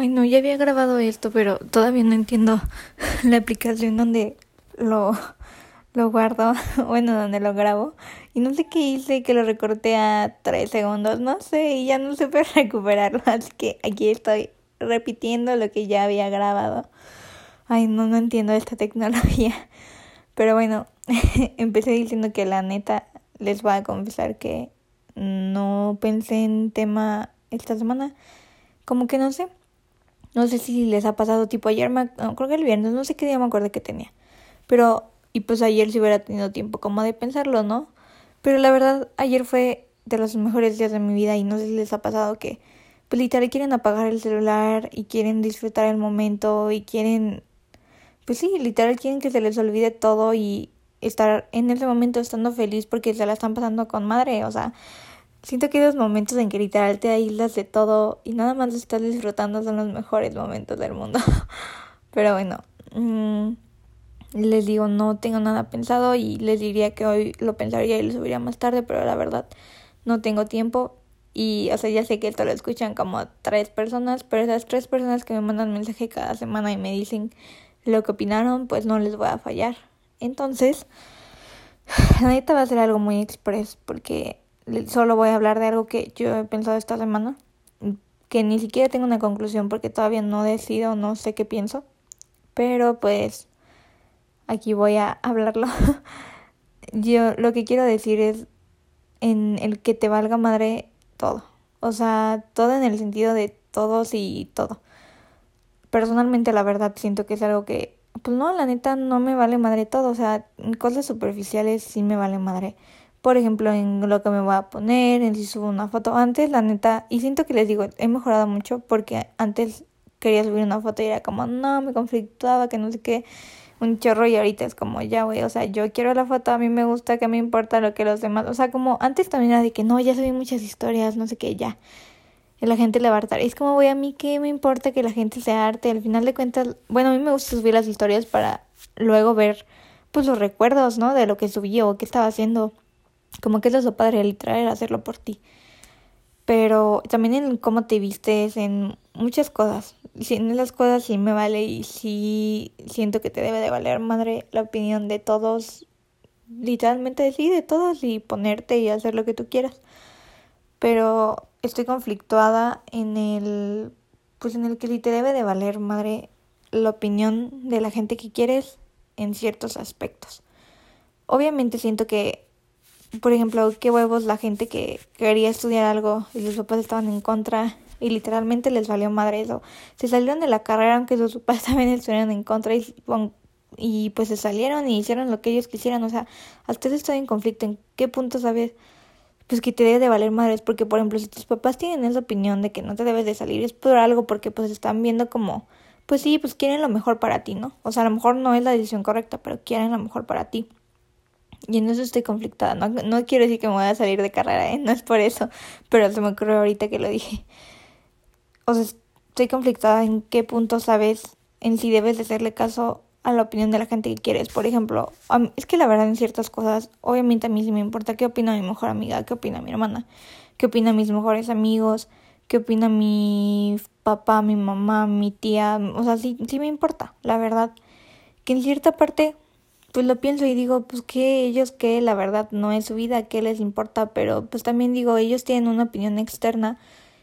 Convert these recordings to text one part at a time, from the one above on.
Ay, no, ya había grabado esto, pero todavía no entiendo la aplicación donde lo, lo guardo, bueno, donde lo grabo. Y no sé qué hice, que lo recorté a tres segundos, no sé, y ya no supe recuperarlo. Así que aquí estoy repitiendo lo que ya había grabado. Ay, no, no entiendo esta tecnología. Pero bueno, empecé diciendo que la neta les voy a confesar que no pensé en tema esta semana. Como que no sé, no sé si les ha pasado tipo ayer, me, creo que el viernes, no sé qué día me acuerdo que tenía. Pero, y pues ayer si hubiera tenido tiempo como de pensarlo, ¿no? Pero la verdad, ayer fue de los mejores días de mi vida y no sé si les ha pasado que, pues literal quieren apagar el celular y quieren disfrutar el momento y quieren, pues sí, literal quieren que se les olvide todo y estar en ese momento estando feliz porque se la están pasando con madre, o sea, Siento que los momentos en que literal te aíslas de todo y nada más estás disfrutando son los mejores momentos del mundo. Pero bueno, mm, les digo, no tengo nada pensado y les diría que hoy lo pensaría y lo subiría más tarde, pero la verdad no tengo tiempo. Y, o sea, ya sé que esto lo escuchan como tres personas, pero esas tres personas que me mandan mensaje cada semana y me dicen lo que opinaron, pues no les voy a fallar. Entonces, ahorita va a ser algo muy express porque solo voy a hablar de algo que yo he pensado esta semana, que ni siquiera tengo una conclusión porque todavía no decido, no sé qué pienso, pero pues aquí voy a hablarlo. yo lo que quiero decir es en el que te valga madre todo, o sea, todo en el sentido de todos y todo. Personalmente la verdad siento que es algo que, pues no, la neta no me vale madre todo, o sea, cosas superficiales sí me vale madre por ejemplo, en lo que me voy a poner, en si subo una foto. Antes, la neta, y siento que les digo, he mejorado mucho porque antes quería subir una foto y era como, no, me conflictuaba, que no sé qué, un chorro y ahorita es como, ya, güey, o sea, yo quiero la foto, a mí me gusta, que me importa lo que los demás, o sea, como antes también era de que no, ya subí muchas historias, no sé qué, ya. Y la gente le va a hartar. Es como, güey, a mí qué me importa que la gente se arte. Al final de cuentas, bueno, a mí me gusta subir las historias para luego ver, pues, los recuerdos, ¿no? De lo que subí o qué estaba haciendo. Como que es lo padre literal era hacerlo por ti. Pero también en cómo te vistes, en muchas cosas. Si en esas cosas sí me vale y sí siento que te debe de valer madre la opinión de todos. Literalmente sí, de todos y ponerte y hacer lo que tú quieras. Pero estoy conflictuada en el pues en el que sí te debe de valer madre la opinión de la gente que quieres en ciertos aspectos. Obviamente siento que por ejemplo, qué huevos la gente que quería estudiar algo y sus papás estaban en contra y literalmente les valió madre eso. Se salieron de la carrera aunque sus papás también estuvieran en contra y, y pues se salieron y hicieron lo que ellos quisieran. O sea, hasta eso estoy en conflicto. ¿En qué punto sabes? Pues que te debe de valer madres porque, por ejemplo, si tus papás tienen esa opinión de que no te debes de salir es por algo porque pues están viendo como, pues sí, pues quieren lo mejor para ti, ¿no? O sea, a lo mejor no es la decisión correcta, pero quieren lo mejor para ti. Y en eso estoy conflictada. No, no quiero decir que me voy a salir de carrera, ¿eh? no es por eso. Pero se me ocurrió ahorita que lo dije. O sea, estoy conflictada en qué punto sabes en si debes de hacerle caso a la opinión de la gente que quieres. Por ejemplo, es que la verdad en ciertas cosas, obviamente a mí sí me importa qué opina mi mejor amiga, qué opina mi hermana, qué opina mis mejores amigos, qué opina mi papá, mi mamá, mi tía. O sea, sí, sí me importa, la verdad. Que en cierta parte pues lo pienso y digo, pues que ellos que la verdad no es su vida, que les importa, pero pues también digo, ellos tienen una opinión externa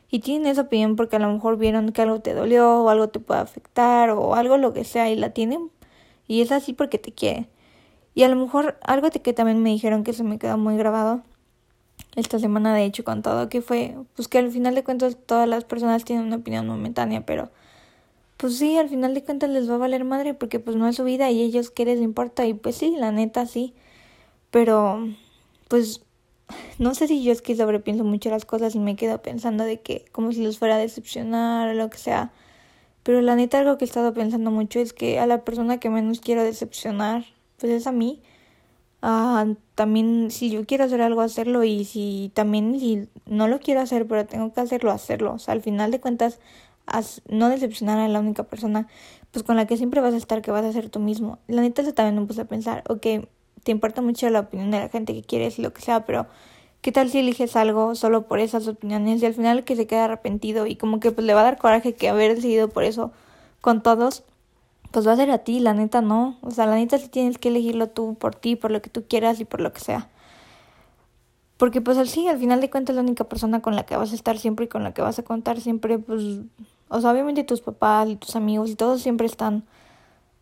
y tienen esa opinión porque a lo mejor vieron que algo te dolió o algo te puede afectar o algo lo que sea y la tienen y es así porque te quieren. Y a lo mejor algo que también me dijeron que se me quedó muy grabado esta semana de hecho con todo que fue pues que al final de cuentas todas las personas tienen una opinión momentánea, pero pues sí, al final de cuentas les va a valer madre porque pues no es su vida y ellos qué les importa y pues sí, la neta sí. Pero pues no sé si yo es que sobrepienso mucho las cosas y me quedo pensando de que como si los fuera a decepcionar o lo que sea. Pero la neta algo que he estado pensando mucho es que a la persona que menos quiero decepcionar pues es a mí. Ah, también si yo quiero hacer algo hacerlo y si también si no lo quiero hacer pero tengo que hacerlo hacerlo. O sea, al final de cuentas no decepcionar a la única persona pues con la que siempre vas a estar que vas a ser tú mismo. La neta eso también me puse a pensar, ok, te importa mucho la opinión de la gente que quieres y lo que sea, pero ¿Qué tal si eliges algo solo por esas opiniones y al final que se queda arrepentido y como que pues le va a dar coraje que haber decidido por eso con todos? Pues va a ser a ti, la neta no. O sea, la neta sí tienes que elegirlo tú por ti, por lo que tú quieras y por lo que sea. Porque pues sí, al final de cuentas la única persona con la que vas a estar siempre y con la que vas a contar siempre, pues, o sea, obviamente tus papás y tus amigos y todos siempre están,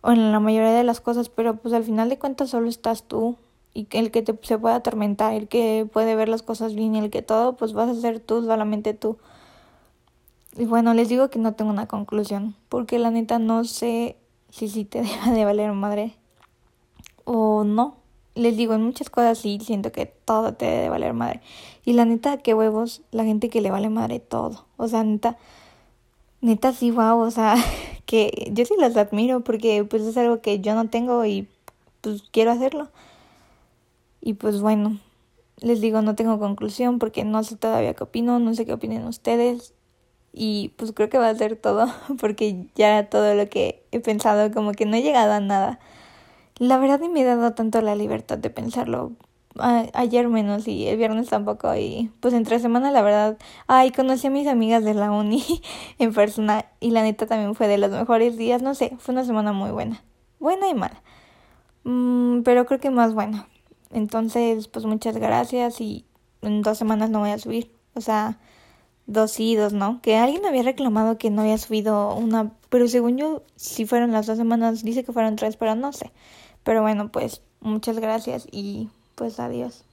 o en la mayoría de las cosas, pero pues al final de cuentas solo estás tú y el que te, se puede atormentar, el que puede ver las cosas bien y el que todo, pues vas a ser tú, solamente tú. Y bueno, les digo que no tengo una conclusión, porque la neta no sé si sí te deba de valer madre o no les digo, en muchas cosas sí siento que todo te debe valer madre. Y la neta, qué huevos, la gente que le vale madre todo. O sea, neta, neta sí, wow, o sea, que yo sí las admiro porque pues es algo que yo no tengo y pues quiero hacerlo. Y pues bueno, les digo, no tengo conclusión porque no sé todavía qué opino, no sé qué opinen ustedes. Y pues creo que va a ser todo porque ya todo lo que he pensado como que no he llegado a nada. La verdad ni me he dado tanto la libertad de pensarlo. Ayer menos y el viernes tampoco y pues entre semana la verdad, ay, conocí a mis amigas de la uni en persona y la neta también fue de los mejores días, no sé, fue una semana muy buena, buena y mala, mm, pero creo que más buena. Entonces, pues muchas gracias y en dos semanas no voy a subir, o sea, dos sí, dos no, que alguien había reclamado que no había subido una, pero según yo, si fueron las dos semanas, dice que fueron tres, pero no sé. Pero bueno, pues muchas gracias y pues adiós.